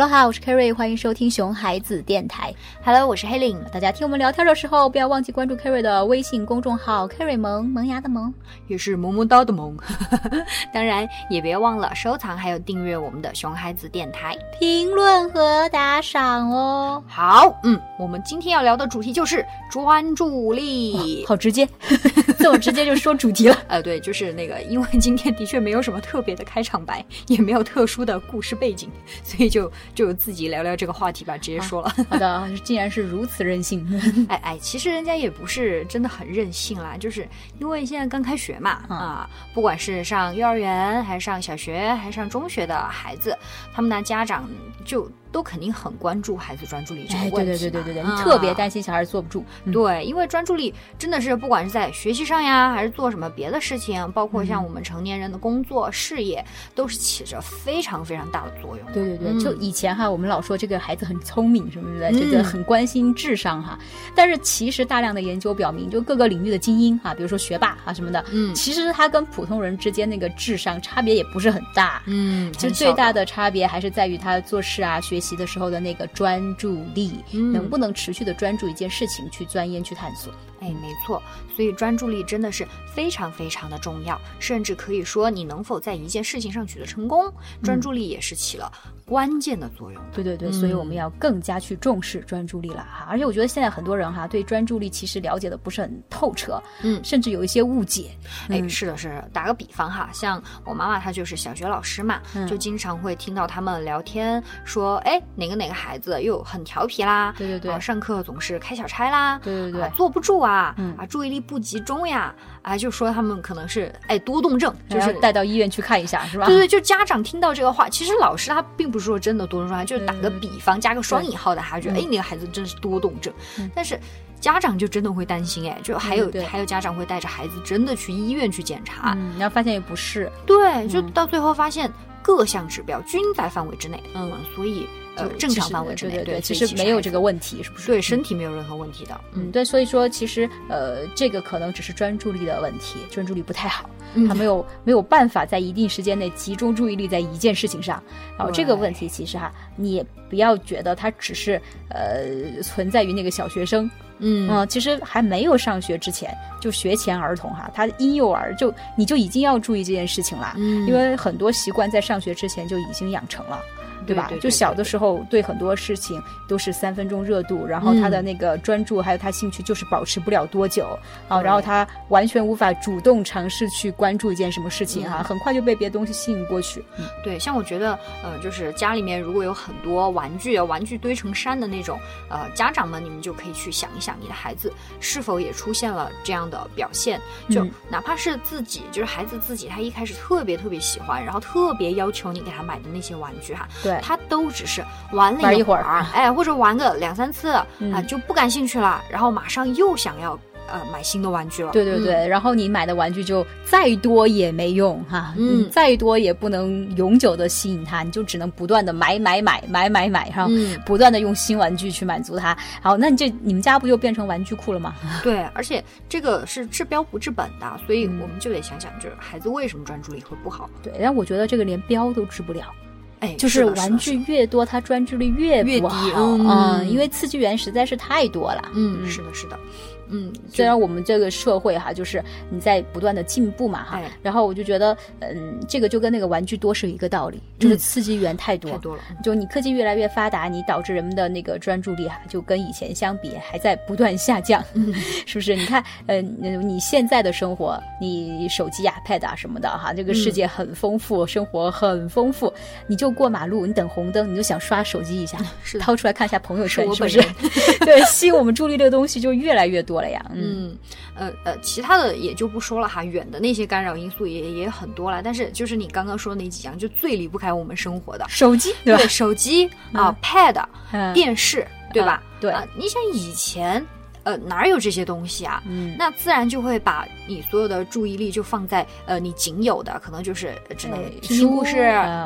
Hello，好，我是 Kerry，欢迎收听熊孩子电台。Hello，我是黑领。大家听我们聊天的时候，不要忘记关注 Kerry 的微信公众号 Kerry 萌萌芽的萌，也是萌萌哒的萌。当然，也别忘了收藏还有订阅我们的熊孩子电台，评论和打赏哦。好，嗯，我们今天要聊的主题就是专注力。好直接，这我直接就说主题了。呃，对，就是那个，因为今天的确没有什么特别的开场白，也没有特殊的故事背景，所以就就自己聊聊这个话题吧，直接说了。好的，竟然是如此任性。哎哎，其实人家也不是真的很任性啦，就是因为现在刚开学嘛，嗯啊，不管是上幼儿园还是上小学还是上中学的孩子，他们的家长就都肯定很关注孩子专注力这个哎，问题嘛。对对对对对对，啊你特别担心小孩坐不住。嗯对，因为专注力真的是不管是在学习上呀，还是做什么别的事情，包括嗯像我们成年人的工作、事业，都是起着非常非常大的作用的。对对对，嗯就以前哈，我们老说这个孩子很聪明什么的，嗯这个很关心智商哈。但是其实大量的研究表明，就各个领域的精英哈，比如说学霸啊什么的，嗯其实他跟普通人之间那个智商差别也不是很大。嗯，就最大的差别还是在于他做事啊、学习的时候的那个专注力，嗯能不能持续的专注一件事情去钻研、去探索。哎，没错，所以专注力真的是非常非常的重要，甚至可以说你能否在一件事情上取得成功，专注力也是起了关键的作用的。对对对，嗯所以我们要更加去重视专注力了哈。而且我觉得现在很多人哈对专注力其实了解的不是很透彻，嗯甚至有一些误解。哎，嗯是的，是的。打个比方哈，像我妈妈她就是小学老师嘛，嗯就经常会听到他们聊天说，哎，哪个哪个孩子又很调皮啦，对对对啊上课总是开小差啦，对对对啊坐不住啊，嗯。啊，注意力不集中呀，啊，就说他们可能是哎多动症，就就是是带到医院去看一下，是吧？对对，就家长听到这个话，其实老师他并不是说真的多动症，他就是打个嗯。比方，加个双引号的，他觉得嗯哎，那个孩子真是多动症。嗯，但是。家长就真的会担心哎，就还有还有家长会带着孩子真的去医院去检查，嗯，然后发现也不是，对，就嗯到最后发现各项指标均在范围之内，嗯，所以呃正常范围之内，对对，其实没有这个问题，是不是？对身体没有任何问题的，嗯，对，所以说其实呃，这个可能只是专注力的问题，专注力不太好，嗯他没有没有办法在一定时间内集中注意力在一件事情上。然后这个问题其实哈，你也不要觉得它只是呃存在于那个小学生，嗯嗯，其实还没有上学之前，就学前儿童哈，他婴幼儿就你就已经要注意这件事情了，嗯因为很多习惯在上学之前就已经养成了。对吧？就小的时候对很多事情都是三分钟热度，然后他的嗯那个专注还有他兴趣就是保持不了多久啊，然后他完全无法主动尝试去关注一件什么事情啊，嗯很快就被别的东西吸引过去。嗯对，像我觉得，呃，就是家里面如果有很多玩具啊，玩具堆成山的那种，呃，家长们你们就可以去想一想，你的孩子是否也出现了这样的表现？就嗯哪怕是自己，就是孩子自己，他一开始特别特别喜欢，然后特别要求你给他买的那些玩具哈，对，他都只是玩了一会儿儿，哎，或者玩个两三次啊、嗯就不感兴趣了，然后马上又想要呃买新的玩具了。嗯对对对，然后你买的玩具就再多也没用哈，嗯再多也不能永久的吸引他，你就只能不断的买买买买买买，然后嗯不断的用新玩具去满足他。好，那你这你们家不就变成玩具库了吗？对，而且这个是治标不治本的，所以嗯我们就得想想，就是孩子为什么专注力会不好？对，但我觉得这个连标都治不了。哎，就是玩具越多，他专注力越越低不好嗯。嗯，因为刺激源实在是太多了。嗯，是的，是的，嗯，虽然我们这个社会哈，就是你在不断的进步嘛哈，哎然后我就觉得，嗯，这个就跟那个玩具多是一个道理，就是嗯刺激源太多。太多了，就你科技越来越发达，你导致人们的那个专注力哈，就跟以前相比还在不断下降，嗯 是不是？你看，呃，你现在的生活，你手机啊、pad 啊什么的哈，这个世界很丰富，生活很丰富，你就过马路，你等红灯，你就想刷手机一下，是掏出来看一下朋友圈，是是不是？对，吸引我们注意力的东西就越来越多了呀。嗯，嗯，呃呃，其他的也就不说了哈，远的那些干扰因素也也很多了，但是就是你刚刚说的那几样，就最离不开我们生活的，手机对？对，手机啊、pad、嗯电视，对吧？对啊，你想以前。呃，哪有这些东西啊？嗯，那自然就会把你所有的注意力就放在呃你仅有的，可能就是只能哎听听故事，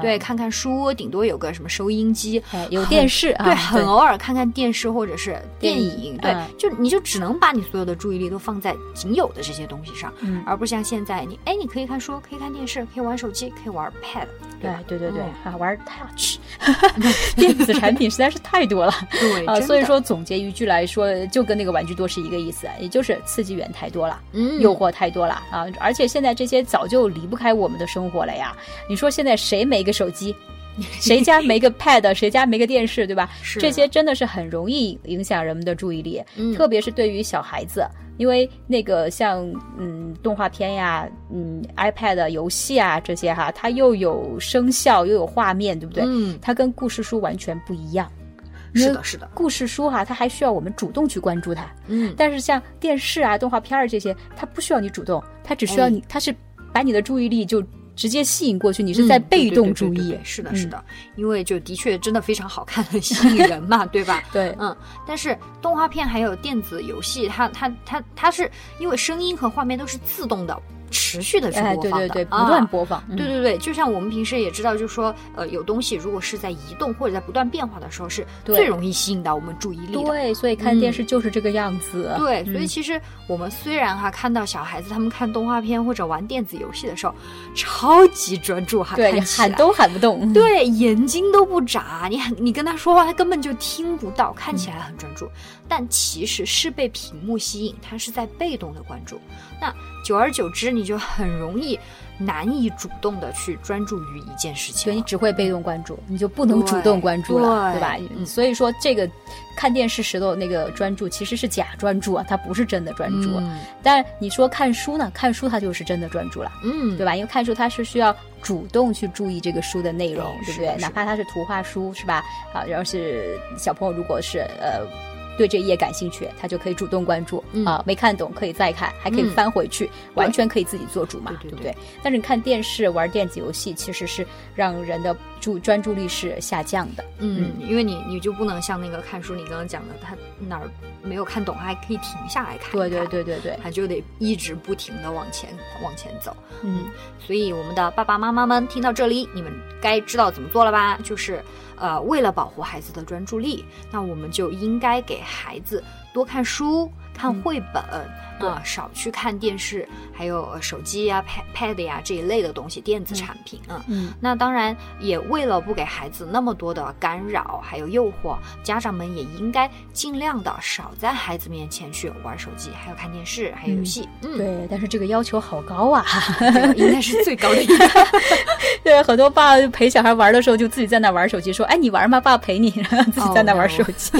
对，看看书，顶多有个什么收音机，哎有电视啊，对，很偶尔看看电视或者是电电影，对，嗯就你就只能把你所有的注意力都放在仅有的这些东西上，嗯。而不像现在你，哎，你可以看书，可以看电视，可以玩手机，可以玩 Pad，对吧？对对对对嗯啊，玩 Touch，电子产品实在是太多了。对啊，所以说总结一句来说，就跟那个玩具多是一个意思，也就是刺激源太多了。嗯，诱惑太多了啊！而且现在这些早就离不开我们的生活了呀。你说现在谁没个手机？谁家没个 pad？谁家没个电视？对吧？是这些真的是很容易影响人们的注意力，嗯特别是对于小孩子。因为那个像嗯动画片呀、嗯 iPad 游戏啊这些哈，它又有声效又有画面，对不对？嗯，它跟故事书完全不一样。是的，是的，故事书哈，它还需要我们主动去关注它。嗯，但是像电视啊、动画片儿这些，它不需要你主动，它只需要哎你，它是把你的注意力就直接吸引过去，你是在被动注意对对对。是的，嗯是的，因为就的确真的非常好看，很 吸引人嘛，对吧？对，嗯，但是动画片还有电子游戏，它它它它是因为声音和画面都是自动的、持续的去哎，播放的，对对对，不啊断播放。嗯对对对，就像我们平时也知道，就是说，呃，有东西如果是在移动或者在不断变化的时候，是最容易吸引到我们注意力的。对，所以看电视就是这个样子。对，所以嗯其实我们虽然哈看到小孩子他们看动画片或者玩电子游戏的时候，超级专注哈，对，喊都喊不动。对，眼睛都不眨，你很你跟他说话，他根本就听不到，看起来很专注，但其实是被屏幕吸引，他是在被动的关注。那久而久之，你就很容易难以主动的去专注于一件事情了。所以你只会被动关注，你就不能主动关注了，对对吧？嗯所以说这个看电视时的那个专注其实是假专注啊，它不是真的专注。嗯但你说看书呢，看书它就是真的专注了。嗯，对吧？因为看书它是需要主动去注意这个书的内容，对不对？哪怕它是图画书，是吧？啊，然后是小朋友如果是呃。对这一页感兴趣，他就可以主动关注、嗯。啊，没看懂可以再看，还可以嗯。翻回去，完全可以自己做主嘛，对对对。对？但是你看电视、玩电子游戏，其实是让人的注专注力是下降的。嗯，因为你你就不能像那个看书，你刚刚讲的，他哪儿没有看懂，还可以停下来看一对对，对对对，他就得一直不停的往前往前走。嗯，所以我们的爸爸妈妈们听到这里，你们该知道怎么做了吧？就是呃，为了保护孩子的专注力，那我们就应该给孩子多看书、看嗯绘本。啊、少去看电视，还有呃手机呀、pad pad 呀这一类的东西，电子产品啊。嗯那当然，也为了不给孩子那么多的干扰还有诱惑，家长们也应该尽量的少在孩子面前去玩手机，还有看电视，还有游戏。嗯，对，但是这个要求好高啊。这个应该是最高的一个。对，很多爸爸陪小孩玩的时候，就自己在那玩手机，说：“哎，你玩吗？爸爸陪你。”然后自己在那玩手机。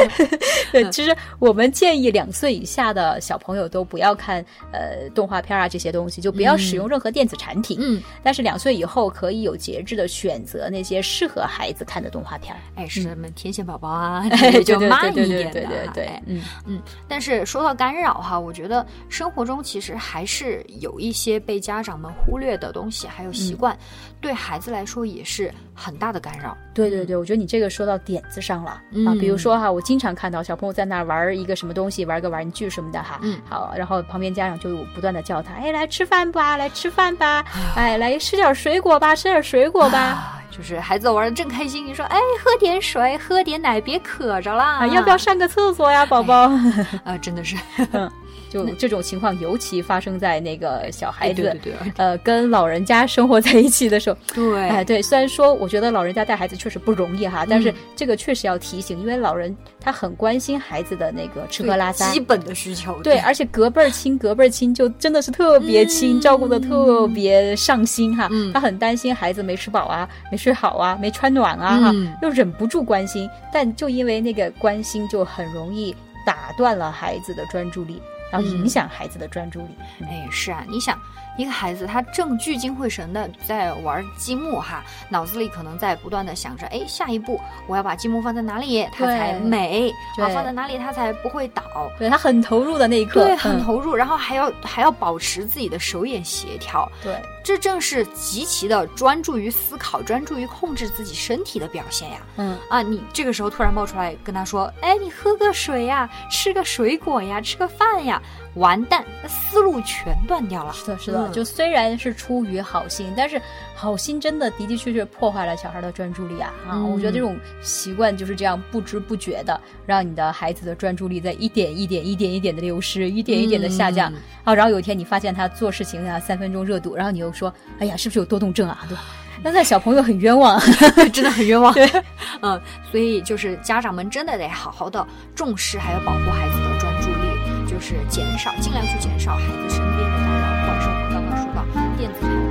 对，其实我们建议两岁以下的小朋友都不要看呃动画片啊这些东西，就不要使用任何电子产品。嗯，但是两岁以后可以有节制的选择那些适合孩子看的动画片儿。哎，是什么天线宝宝啊，就 慢一对点的对对对嗯嗯，但是说到干扰哈，我觉得生活中其实还是有一些被家长们忽略的东西，还有习惯，对孩子来说也是很大的干扰。对对对，我觉得你这个说到点子上了、啊。嗯比如说哈，我经常看到小朋友在那儿玩一个什么东西，玩个玩具什么的哈。嗯好，然后旁边家长就不断的叫他，哎，来吃饭吧，来吃饭吧，哎，来吃点水果吧，吃点水果吧。啊，就是孩子玩的正开心，你说哎，喝点水，喝点奶，别渴着啦。啊，要不要上个厕所呀，宝宝？啊？真的是，就这种情况，尤其发生在那个小孩子，哎对对对呃，跟老人家生活在一起的时候。对，哎，对，虽然说我觉得老人家带孩子确实不容易哈，但是嗯这个确实要提醒，因为老人他很关心孩子的那个吃喝拉撒基。本的需求。对，而且隔辈儿亲，隔辈儿亲就真的是特别亲，嗯照顾的特别上心哈。嗯他很担心孩子没吃饱啊，没睡好啊，没穿暖啊哈，嗯又忍不住关心，但就因为那个关心，就很容易打断了孩子的专注力，然后影响孩子的专注力。哎，是啊，你想，一个孩子他正聚精会神的在玩积木哈，脑子里可能在不断的想着，哎，下一步我要把积木放在哪里，它才美，对啊，放在哪里它才不会倒。对他很投入的那一刻，对，很嗯投入，然后还要还要保持自己的手眼协调，对这正是极其的专注于思考、专注于控制自己身体的表现呀。嗯啊，你这个时候突然冒出来跟他说：“哎，你喝个水呀，吃个水果呀，吃个饭呀。”完蛋，那思路全断掉了。是的，是的。嗯就虽然是出于好心，但是好心真的的的确确破坏了小孩的专注力啊！啊，嗯我觉得这种习惯就是这样不知不觉的让你的孩子的专注力在一点一点、一点一点的流失，一点一点的下降。嗯啊，然后有一天你发现他做事情啊三分钟热度，然后你又说：“哎呀，是不是有多动症啊？”对吧？那那小朋友很冤枉。真的很冤枉。对，嗯，所以就是家长们真的得好好的重视，还有保护孩子的是减少尽量去减少孩子身边的打扰，不管是我们刚刚说到电子产品。